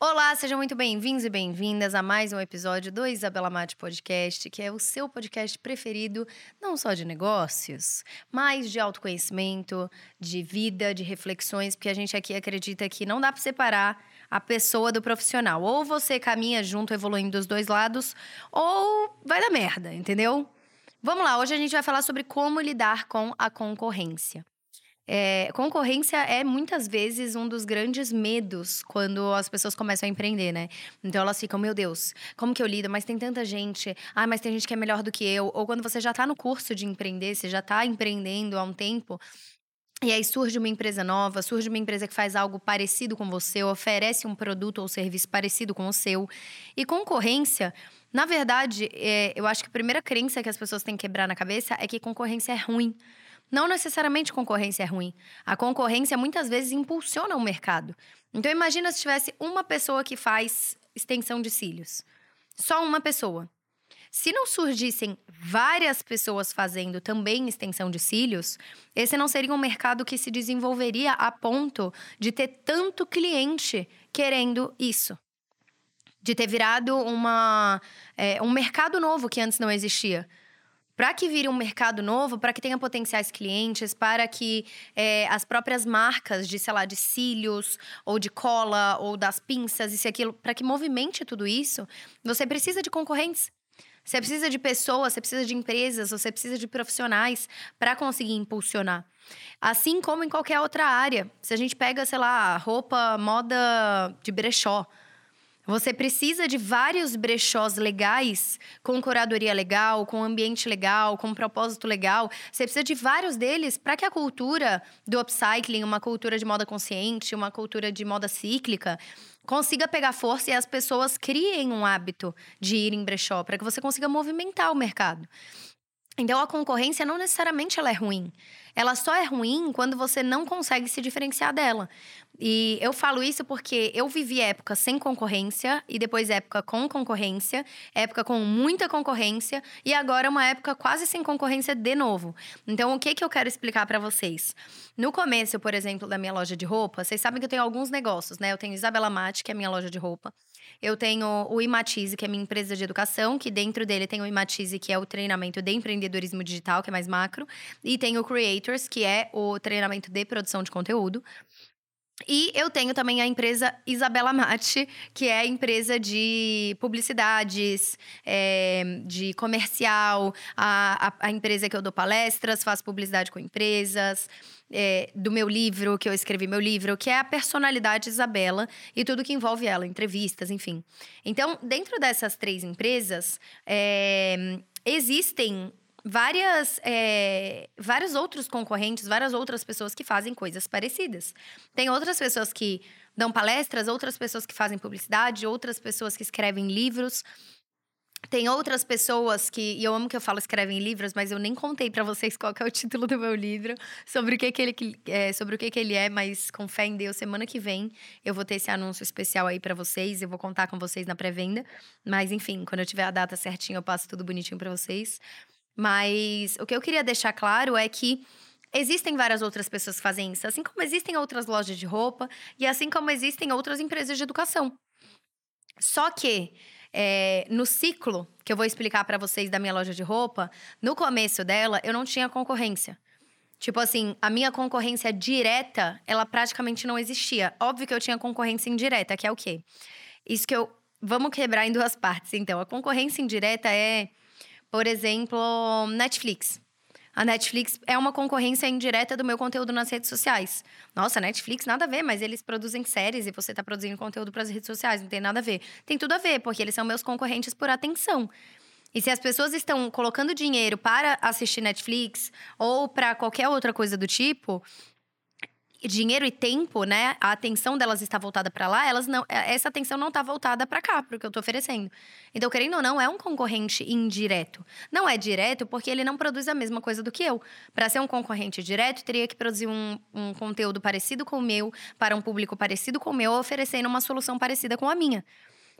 Olá, sejam muito bem-vindos e bem-vindas a mais um episódio do Isabela Mate Podcast, que é o seu podcast preferido, não só de negócios, mas de autoconhecimento, de vida, de reflexões, porque a gente aqui acredita que não dá para separar a pessoa do profissional. Ou você caminha junto, evoluindo dos dois lados, ou vai dar merda, entendeu? Vamos lá, hoje a gente vai falar sobre como lidar com a concorrência. É, concorrência é muitas vezes um dos grandes medos quando as pessoas começam a empreender, né? Então elas ficam, meu Deus, como que eu lido? Mas tem tanta gente. Ah, mas tem gente que é melhor do que eu. Ou quando você já tá no curso de empreender, você já tá empreendendo há um tempo. E aí surge uma empresa nova, surge uma empresa que faz algo parecido com você, oferece um produto ou serviço parecido com o seu. E concorrência, na verdade, é, eu acho que a primeira crença que as pessoas têm que quebrar na cabeça é que concorrência é ruim. Não necessariamente concorrência é ruim. A concorrência muitas vezes impulsiona o mercado. Então imagina se tivesse uma pessoa que faz extensão de cílios. Só uma pessoa. Se não surgissem várias pessoas fazendo também extensão de cílios, esse não seria um mercado que se desenvolveria a ponto de ter tanto cliente querendo isso. De ter virado uma, é, um mercado novo que antes não existia para que vire um mercado novo, para que tenha potenciais clientes, para que é, as próprias marcas de, sei lá, de cílios, ou de cola, ou das pinças, isso e aquilo, para que movimente tudo isso, você precisa de concorrentes. Você precisa de pessoas, você precisa de empresas, você precisa de profissionais para conseguir impulsionar. Assim como em qualquer outra área. Se a gente pega, sei lá, roupa, moda de brechó. Você precisa de vários brechós legais, com curadoria legal, com ambiente legal, com propósito legal. Você precisa de vários deles para que a cultura do upcycling, uma cultura de moda consciente, uma cultura de moda cíclica, consiga pegar força e as pessoas criem um hábito de ir em brechó, para que você consiga movimentar o mercado. Então a concorrência não necessariamente ela é ruim. Ela só é ruim quando você não consegue se diferenciar dela. E eu falo isso porque eu vivi época sem concorrência e depois época com concorrência, época com muita concorrência e agora uma época quase sem concorrência de novo. Então, o que que eu quero explicar para vocês? No começo, por exemplo, da minha loja de roupa, vocês sabem que eu tenho alguns negócios, né? Eu tenho Isabela Mate, que é a minha loja de roupa. Eu tenho o Imatize, que é minha empresa de educação, que dentro dele tem o Imatize, que é o treinamento de empreendedorismo digital, que é mais macro, e tem o Creators, que é o treinamento de produção de conteúdo. E eu tenho também a empresa Isabela Mate, que é a empresa de publicidades, é, de comercial, a, a, a, empresa que eu dou palestras, faço publicidade com empresas, é, do meu livro, que eu escrevi meu livro, que é a personalidade Isabela e tudo que envolve ela, entrevistas, enfim. Então, dentro dessas três empresas, é, existem várias, é, vários outros concorrentes, várias outras pessoas que fazem coisas parecidas. Tem outras pessoas que dão palestras, outras pessoas que fazem publicidade, outras pessoas que escrevem livros. Tem outras pessoas que, e eu amo que eu falo escrevem livros, mas eu nem contei para vocês qual é o título do meu livro, sobre o que, que ele é, sobre o que, que ele é, mas com fé em Deus, semana que vem eu vou ter esse anúncio especial aí para vocês, eu vou contar com vocês na pré-venda, mas enfim, quando eu tiver a data certinha, eu passo tudo bonitinho para vocês. Mas o que eu queria deixar claro é que existem várias outras pessoas que fazem isso, assim como existem outras lojas de roupa e assim como existem outras empresas de educação. Só que é, no ciclo que eu vou explicar para vocês da minha loja de roupa, no começo dela eu não tinha concorrência. Tipo assim, a minha concorrência direta, ela praticamente não existia. Óbvio que eu tinha concorrência indireta, que é o quê? Isso que eu. Vamos quebrar em duas partes, então. A concorrência indireta é por exemplo, Netflix. A Netflix é uma concorrência indireta do meu conteúdo nas redes sociais. Nossa, Netflix nada a ver, mas eles produzem séries e você está produzindo conteúdo para as redes sociais, não tem nada a ver. Tem tudo a ver, porque eles são meus concorrentes por atenção. E se as pessoas estão colocando dinheiro para assistir Netflix ou para qualquer outra coisa do tipo, dinheiro e tempo, né? A atenção delas está voltada para lá, elas não, é, essa atenção não está voltada para cá, para o que eu estou oferecendo. Então, querendo ou não, é um concorrente indireto. Não é direto porque ele não produz a mesma coisa do que eu. Para ser um concorrente direto, teria que produzir um, um conteúdo parecido com o meu, para um público parecido com o meu, oferecendo uma solução parecida com a minha.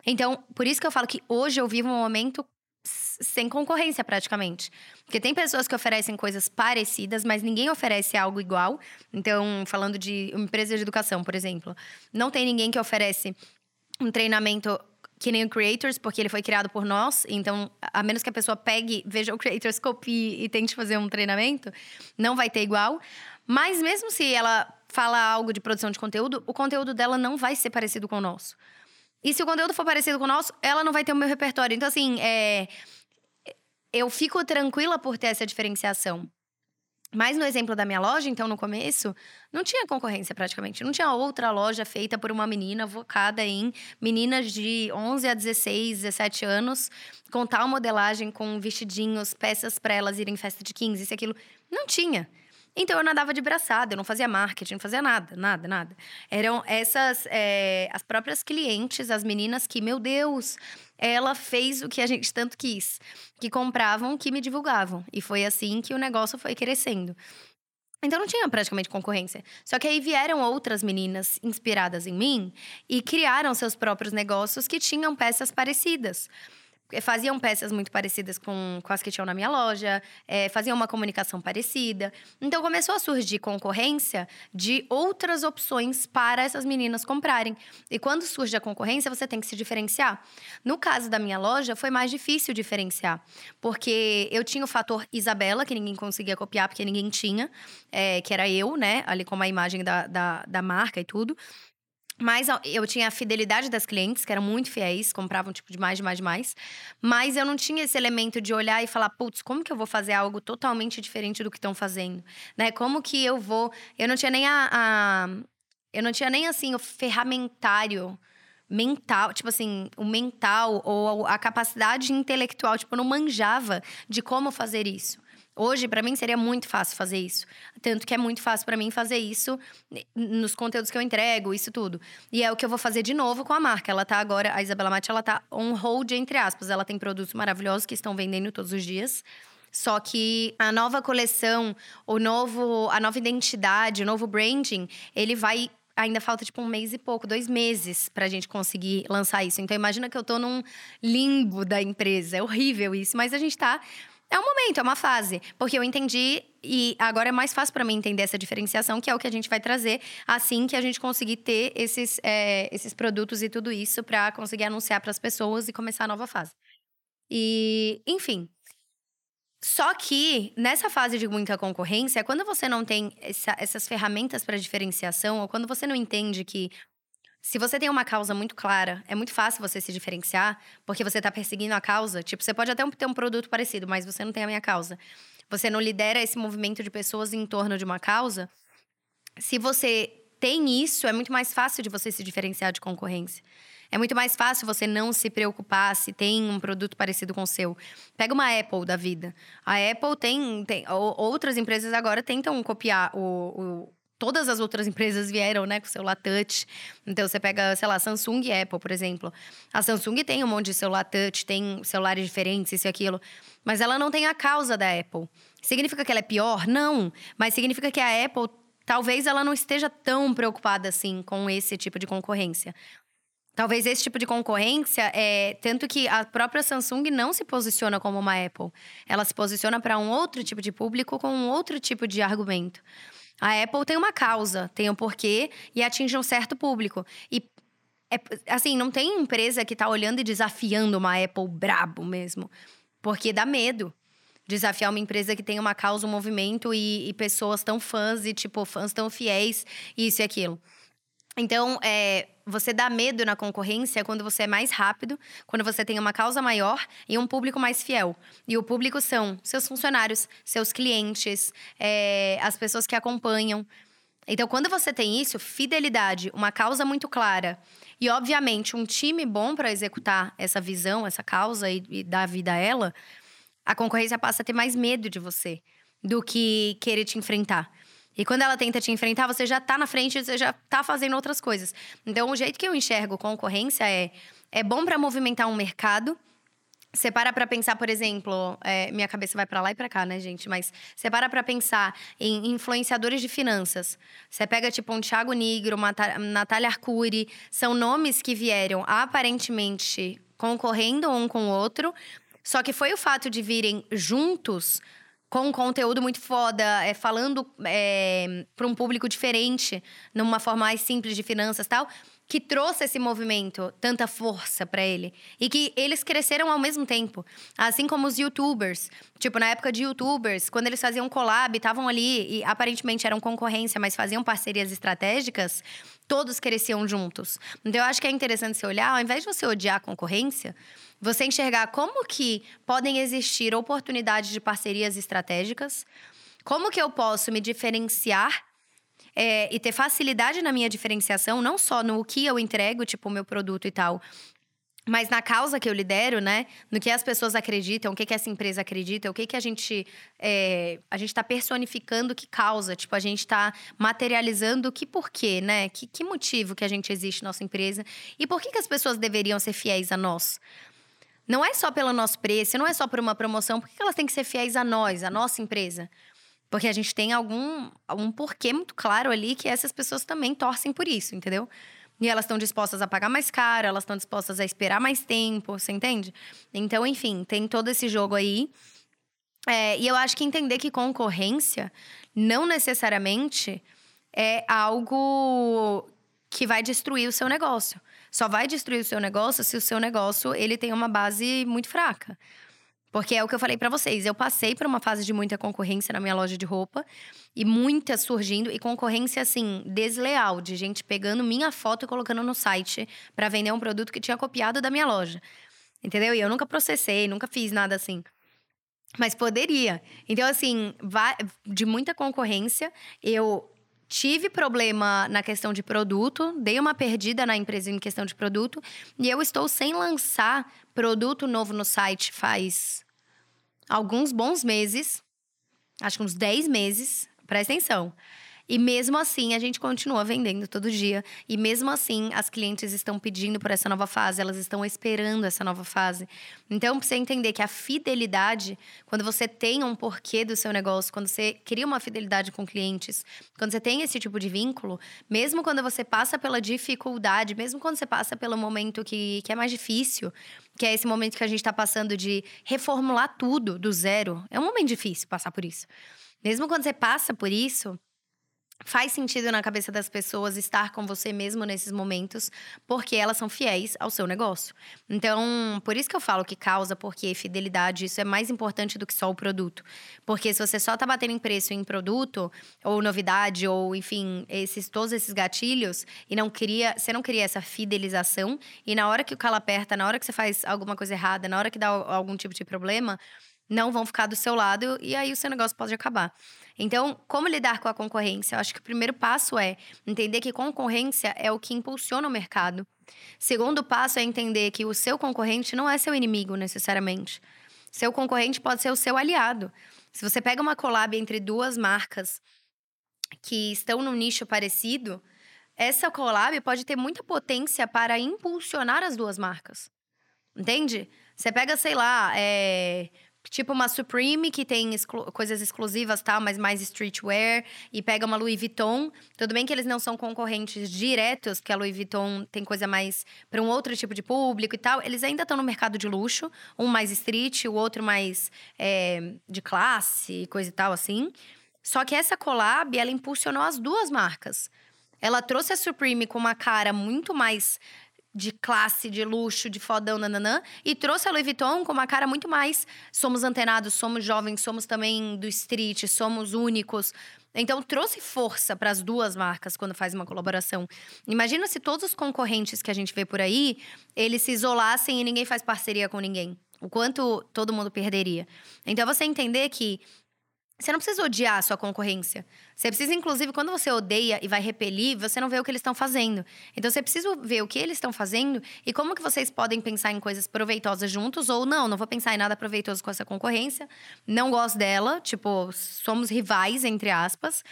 Então, por isso que eu falo que hoje eu vivo um momento sem concorrência praticamente. Porque tem pessoas que oferecem coisas parecidas, mas ninguém oferece algo igual. Então, falando de uma empresa de educação, por exemplo, não tem ninguém que oferece um treinamento que nem o Creators, porque ele foi criado por nós. Então, a menos que a pessoa pegue, veja o Creators, copie e tente fazer um treinamento, não vai ter igual. Mas mesmo se ela fala algo de produção de conteúdo, o conteúdo dela não vai ser parecido com o nosso. E se o conteúdo for parecido com o nosso, ela não vai ter o meu repertório. Então, assim, é... eu fico tranquila por ter essa diferenciação. Mas no exemplo da minha loja, então, no começo, não tinha concorrência praticamente. Não tinha outra loja feita por uma menina focada em meninas de 11 a 16, 17 anos, com tal modelagem, com vestidinhos, peças para elas irem em festa de 15, isso e aquilo. Não tinha. Então eu nadava de braçada, eu não fazia marketing, não fazia nada, nada, nada. Eram essas, é, as próprias clientes, as meninas que, meu Deus, ela fez o que a gente tanto quis, que compravam, que me divulgavam. E foi assim que o negócio foi crescendo. Então não tinha praticamente concorrência. Só que aí vieram outras meninas inspiradas em mim e criaram seus próprios negócios que tinham peças parecidas faziam peças muito parecidas com, com as que tinham na minha loja, é, faziam uma comunicação parecida. Então começou a surgir concorrência de outras opções para essas meninas comprarem. E quando surge a concorrência, você tem que se diferenciar. No caso da minha loja, foi mais difícil diferenciar, porque eu tinha o fator Isabela, que ninguém conseguia copiar, porque ninguém tinha, é, que era eu, né, ali com a imagem da, da, da marca e tudo. Mas eu tinha a fidelidade das clientes, que eram muito fiéis, compravam tipo de mais, de mais, de mais. Mas eu não tinha esse elemento de olhar e falar, putz, como que eu vou fazer algo totalmente diferente do que estão fazendo? Né? Como que eu vou. Eu não tinha nem a, a. Eu não tinha nem assim o ferramentário mental, tipo assim, o mental ou a capacidade intelectual, tipo, eu não manjava de como fazer isso. Hoje, para mim, seria muito fácil fazer isso. Tanto que é muito fácil para mim fazer isso nos conteúdos que eu entrego, isso tudo. E é o que eu vou fazer de novo com a marca. Ela tá agora, a Isabela Mate, ela tá on hold, entre aspas. Ela tem produtos maravilhosos que estão vendendo todos os dias. Só que a nova coleção, o novo, a nova identidade, o novo branding, ele vai ainda falta tipo um mês e pouco, dois meses pra gente conseguir lançar isso. Então imagina que eu tô num limbo da empresa. É horrível isso, mas a gente tá é um momento, é uma fase. Porque eu entendi e agora é mais fácil para mim entender essa diferenciação, que é o que a gente vai trazer assim que a gente conseguir ter esses, é, esses produtos e tudo isso para conseguir anunciar para as pessoas e começar a nova fase. E, enfim. Só que nessa fase de muita concorrência, quando você não tem essa, essas ferramentas para diferenciação, ou quando você não entende que se você tem uma causa muito clara, é muito fácil você se diferenciar, porque você está perseguindo a causa. Tipo, você pode até ter um produto parecido, mas você não tem a minha causa. Você não lidera esse movimento de pessoas em torno de uma causa. Se você tem isso, é muito mais fácil de você se diferenciar de concorrência. É muito mais fácil você não se preocupar se tem um produto parecido com o seu. Pega uma Apple da vida. A Apple tem. tem outras empresas agora tentam copiar o, o todas as outras empresas vieram, né, com o celular touch. Então você pega, sei lá, Samsung e Apple, por exemplo. A Samsung tem um monte de celular touch, tem celulares diferentes, isso e aquilo, mas ela não tem a causa da Apple. Significa que ela é pior? Não, mas significa que a Apple talvez ela não esteja tão preocupada assim com esse tipo de concorrência. Talvez esse tipo de concorrência é tanto que a própria Samsung não se posiciona como uma Apple. Ela se posiciona para um outro tipo de público com um outro tipo de argumento. A Apple tem uma causa, tem um porquê e atinge um certo público. E é, assim, não tem empresa que tá olhando e desafiando uma Apple brabo mesmo. Porque dá medo desafiar uma empresa que tem uma causa, um movimento e, e pessoas tão fãs e, tipo, fãs tão fiéis, isso e aquilo. Então, é, você dá medo na concorrência quando você é mais rápido, quando você tem uma causa maior e um público mais fiel. E o público são seus funcionários, seus clientes, é, as pessoas que acompanham. Então, quando você tem isso, fidelidade, uma causa muito clara e, obviamente, um time bom para executar essa visão, essa causa e, e dar vida a ela, a concorrência passa a ter mais medo de você do que querer te enfrentar. E quando ela tenta te enfrentar, você já tá na frente, você já tá fazendo outras coisas. Então, o jeito que eu enxergo concorrência é é bom para movimentar um mercado. Você para pra pensar, por exemplo, é, minha cabeça vai para lá e para cá, né, gente? Mas você para pra pensar em influenciadores de finanças. Você pega, tipo, um Thiago Nigro, uma Natália Arcuri. São nomes que vieram aparentemente concorrendo um com o outro. Só que foi o fato de virem juntos com um conteúdo muito foda, é, falando é, para um público diferente, numa forma mais simples de finanças e tal, que trouxe esse movimento tanta força para ele e que eles cresceram ao mesmo tempo, assim como os youtubers. Tipo, na época de youtubers, quando eles faziam collab, estavam ali e aparentemente eram concorrência, mas faziam parcerias estratégicas, todos cresciam juntos. Então eu acho que é interessante você olhar, ao invés de você odiar a concorrência, você enxergar como que podem existir oportunidades de parcerias estratégicas, como que eu posso me diferenciar é, e ter facilidade na minha diferenciação, não só no que eu entrego, tipo o meu produto e tal, mas na causa que eu lidero, né? No que as pessoas acreditam, o que, que essa empresa acredita, o que, que a gente. É, a gente está personificando que causa. Tipo, a gente está materializando que porquê, né? Que, que motivo que a gente existe nossa empresa. E por que, que as pessoas deveriam ser fiéis a nós? Não é só pelo nosso preço, não é só por uma promoção. Por que, que elas têm que ser fiéis a nós, a nossa empresa? Porque a gente tem algum, algum porquê muito claro ali que essas pessoas também torcem por isso, entendeu? E elas estão dispostas a pagar mais caro, elas estão dispostas a esperar mais tempo, você entende? Então, enfim, tem todo esse jogo aí. É, e eu acho que entender que concorrência não necessariamente é algo que vai destruir o seu negócio. Só vai destruir o seu negócio se o seu negócio ele tem uma base muito fraca. Porque é o que eu falei para vocês, eu passei por uma fase de muita concorrência na minha loja de roupa e muita surgindo e concorrência assim desleal, de gente pegando minha foto e colocando no site para vender um produto que tinha copiado da minha loja. Entendeu? E eu nunca processei, nunca fiz nada assim. Mas poderia. Então assim, de muita concorrência, eu tive problema na questão de produto, dei uma perdida na empresa em questão de produto, e eu estou sem lançar produto novo no site faz alguns bons meses, acho que uns 10 meses, presta atenção. E mesmo assim, a gente continua vendendo todo dia. E mesmo assim, as clientes estão pedindo por essa nova fase, elas estão esperando essa nova fase. Então, precisa entender que a fidelidade, quando você tem um porquê do seu negócio, quando você cria uma fidelidade com clientes, quando você tem esse tipo de vínculo, mesmo quando você passa pela dificuldade, mesmo quando você passa pelo momento que, que é mais difícil, que é esse momento que a gente está passando de reformular tudo do zero, é um momento difícil passar por isso. Mesmo quando você passa por isso, faz sentido na cabeça das pessoas estar com você mesmo nesses momentos, porque elas são fiéis ao seu negócio. Então, por isso que eu falo que causa, porque fidelidade, isso é mais importante do que só o produto. Porque se você só tá batendo em preço em produto, ou novidade, ou enfim, esses, todos esses gatilhos, e não cria, você não cria essa fidelização, e na hora que o calo aperta, na hora que você faz alguma coisa errada, na hora que dá algum tipo de problema, não vão ficar do seu lado, e aí o seu negócio pode acabar. Então, como lidar com a concorrência? Eu acho que o primeiro passo é entender que concorrência é o que impulsiona o mercado. Segundo passo é entender que o seu concorrente não é seu inimigo necessariamente. Seu concorrente pode ser o seu aliado. Se você pega uma collab entre duas marcas que estão num nicho parecido, essa collab pode ter muita potência para impulsionar as duas marcas. Entende? Você pega, sei lá, é, Tipo uma Supreme, que tem exclu coisas exclusivas, tal, mas mais streetwear. E pega uma Louis Vuitton. Tudo bem que eles não são concorrentes diretos, porque a Louis Vuitton tem coisa mais para um outro tipo de público e tal. Eles ainda estão no mercado de luxo. Um mais street, o outro mais é, de classe, coisa e tal, assim. Só que essa collab, ela impulsionou as duas marcas. Ela trouxe a Supreme com uma cara muito mais de classe, de luxo, de fodão, nananã, e trouxe a Louis Vuitton com uma cara muito mais somos antenados, somos jovens, somos também do street, somos únicos. Então trouxe força para as duas marcas quando faz uma colaboração. Imagina se todos os concorrentes que a gente vê por aí, eles se isolassem e ninguém faz parceria com ninguém. O quanto todo mundo perderia. Então você entender que você não precisa odiar a sua concorrência. Você precisa, inclusive, quando você odeia e vai repelir, você não vê o que eles estão fazendo. Então, você precisa ver o que eles estão fazendo e como que vocês podem pensar em coisas proveitosas juntos ou não, não vou pensar em nada proveitoso com essa concorrência. Não gosto dela, tipo, somos rivais, entre aspas.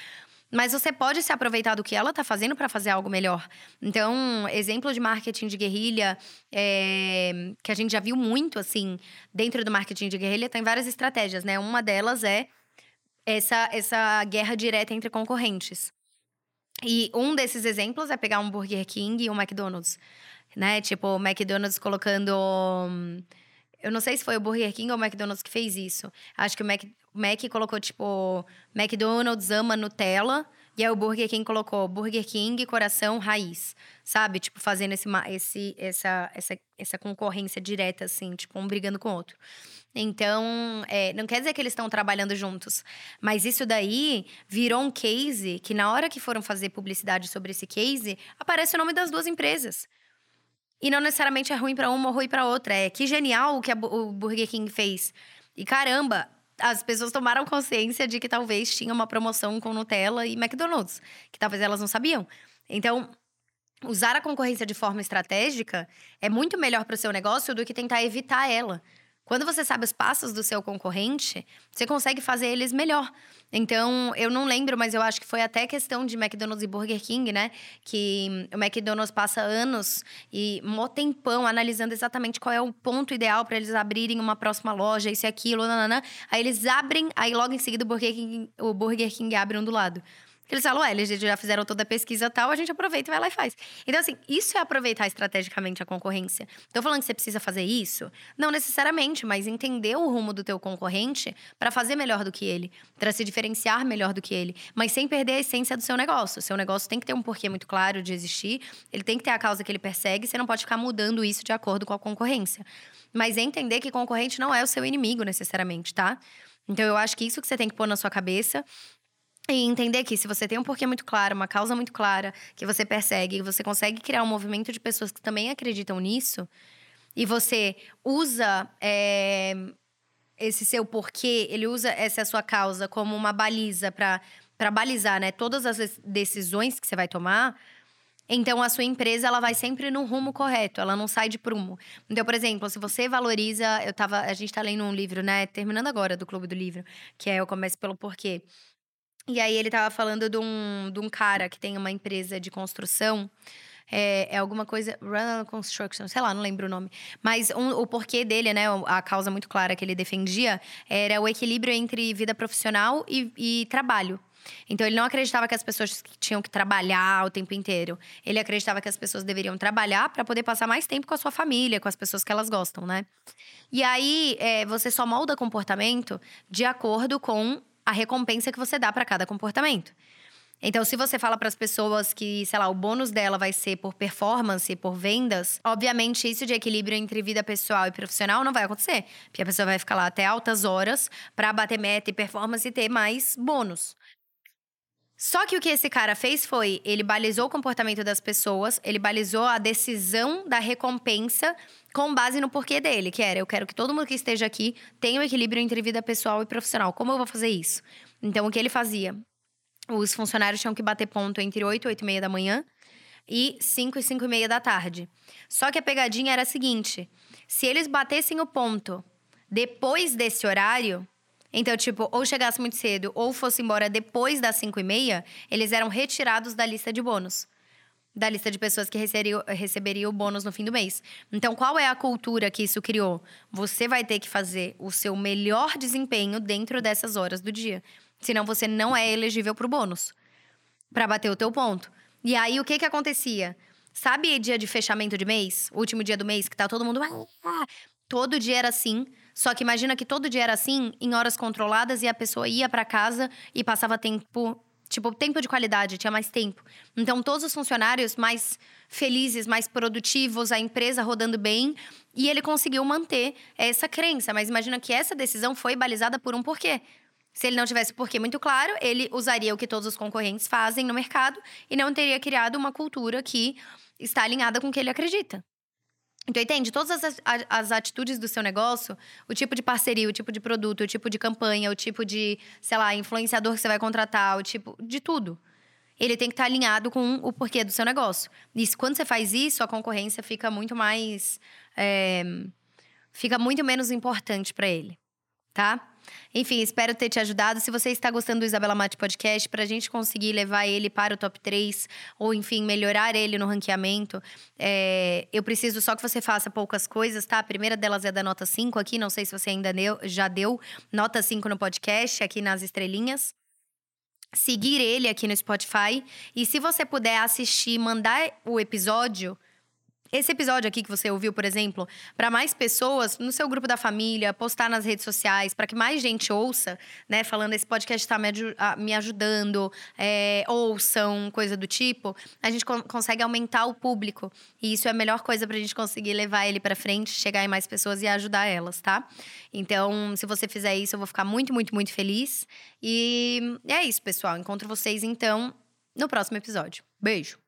Mas você pode se aproveitar do que ela está fazendo para fazer algo melhor. Então, exemplo de marketing de guerrilha, é, que a gente já viu muito, assim, dentro do marketing de guerrilha, tem várias estratégias, né? Uma delas é essa, essa guerra direta entre concorrentes. E um desses exemplos é pegar um Burger King e um McDonald's, né? Tipo, o McDonald's colocando. Eu não sei se foi o Burger King ou o McDonald's que fez isso. Acho que o Mac, o Mac colocou, tipo, McDonald's ama Nutella E aí o Burger King colocou Burger King coração raiz, sabe? Tipo, fazendo esse, esse, essa, essa, essa concorrência direta, assim, tipo, um brigando com o outro. Então, é, não quer dizer que eles estão trabalhando juntos. Mas isso daí virou um case que, na hora que foram fazer publicidade sobre esse case, aparece o nome das duas empresas. E não necessariamente é ruim para uma ou ruim para outra. É que genial o que o Burger King fez. E caramba, as pessoas tomaram consciência de que talvez tinha uma promoção com Nutella e McDonald's, que talvez elas não sabiam. Então, usar a concorrência de forma estratégica é muito melhor para o seu negócio do que tentar evitar ela. Quando você sabe os passos do seu concorrente, você consegue fazer eles melhor. Então, eu não lembro, mas eu acho que foi até questão de McDonald's e Burger King, né? Que o McDonald's passa anos e mó tempão analisando exatamente qual é o ponto ideal para eles abrirem uma próxima loja, isso e aquilo, nananã. Aí eles abrem, aí logo em seguida o Burger King, o Burger King abre um do lado. Eles falam, ué, eles já fizeram toda a pesquisa tal, a gente aproveita e vai lá e faz. Então, assim, isso é aproveitar estrategicamente a concorrência. Tô falando que você precisa fazer isso? Não necessariamente, mas entender o rumo do teu concorrente para fazer melhor do que ele, para se diferenciar melhor do que ele, mas sem perder a essência do seu negócio. Seu negócio tem que ter um porquê muito claro de existir, ele tem que ter a causa que ele persegue, você não pode ficar mudando isso de acordo com a concorrência. Mas é entender que concorrente não é o seu inimigo necessariamente, tá? Então eu acho que isso que você tem que pôr na sua cabeça e entender que se você tem um porquê muito claro, uma causa muito clara, que você persegue, você consegue criar um movimento de pessoas que também acreditam nisso, e você usa é, esse seu porquê, ele usa essa sua causa como uma baliza para balizar né, todas as decisões que você vai tomar, então a sua empresa ela vai sempre no rumo correto, ela não sai de prumo. Então, por exemplo, se você valoriza, eu tava, a gente está lendo um livro, né, terminando agora do Clube do Livro, que é Eu Começo pelo Porquê. E aí ele tava falando de um, de um cara que tem uma empresa de construção. É, é, alguma coisa. Run Construction, sei lá, não lembro o nome. Mas um, o porquê dele, né? A causa muito clara que ele defendia era o equilíbrio entre vida profissional e, e trabalho. Então, ele não acreditava que as pessoas tinham que trabalhar o tempo inteiro. Ele acreditava que as pessoas deveriam trabalhar para poder passar mais tempo com a sua família, com as pessoas que elas gostam, né? E aí, é, você só molda comportamento de acordo com a recompensa que você dá para cada comportamento. Então, se você fala para as pessoas que, sei lá, o bônus dela vai ser por performance, por vendas, obviamente isso de equilíbrio entre vida pessoal e profissional não vai acontecer, porque a pessoa vai ficar lá até altas horas para bater meta e performance e ter mais bônus. Só que o que esse cara fez foi, ele balizou o comportamento das pessoas, ele balizou a decisão da recompensa com base no porquê dele, que era: eu quero que todo mundo que esteja aqui tenha um equilíbrio entre vida pessoal e profissional. Como eu vou fazer isso? Então, o que ele fazia? Os funcionários tinham que bater ponto entre 8 e 8 e meia da manhã e 5 e 5 e meia da tarde. Só que a pegadinha era a seguinte: se eles batessem o ponto depois desse horário, então, tipo, ou chegasse muito cedo ou fosse embora depois das 5 e meia, eles eram retirados da lista de bônus da lista de pessoas que receberiam, receberiam o bônus no fim do mês. Então, qual é a cultura que isso criou? Você vai ter que fazer o seu melhor desempenho dentro dessas horas do dia. Senão, você não é elegível para o bônus. Para bater o teu ponto. E aí, o que que acontecia? Sabe dia de fechamento de mês? Último dia do mês, que tá todo mundo... Ah, todo dia era assim. Só que imagina que todo dia era assim, em horas controladas, e a pessoa ia para casa e passava tempo Tipo, tempo de qualidade, tinha mais tempo. Então, todos os funcionários mais felizes, mais produtivos, a empresa rodando bem. E ele conseguiu manter essa crença. Mas imagina que essa decisão foi balizada por um porquê. Se ele não tivesse porquê muito claro, ele usaria o que todos os concorrentes fazem no mercado e não teria criado uma cultura que está alinhada com o que ele acredita. Então, entende? Todas as, as, atitudes do seu negócio, o tipo de parceria, o tipo de produto, o tipo de campanha, o tipo de, sei lá, influenciador que você vai contratar, o tipo de tudo. Ele tem que estar alinhado com o porquê do seu negócio. E quando você faz isso, a concorrência fica muito mais. É, fica muito menos importante para ele, tá? Enfim, espero ter te ajudado. Se você está gostando do Isabela Mate Podcast, para a gente conseguir levar ele para o top 3, ou enfim, melhorar ele no ranqueamento, é, eu preciso só que você faça poucas coisas, tá? A primeira delas é da nota 5 aqui, não sei se você ainda deu, já deu nota 5 no podcast, aqui nas estrelinhas seguir ele aqui no Spotify. E se você puder assistir, mandar o episódio esse episódio aqui que você ouviu, por exemplo, para mais pessoas no seu grupo da família, postar nas redes sociais, para que mais gente ouça, né? Falando esse podcast está me, ajudando, é, ouçam, coisa do tipo, a gente co consegue aumentar o público. E isso é a melhor coisa para a gente conseguir levar ele para frente, chegar em mais pessoas e ajudar elas, tá? Então, se você fizer isso, eu vou ficar muito, muito, muito feliz. E é isso, pessoal. Encontro vocês então no próximo episódio. Beijo!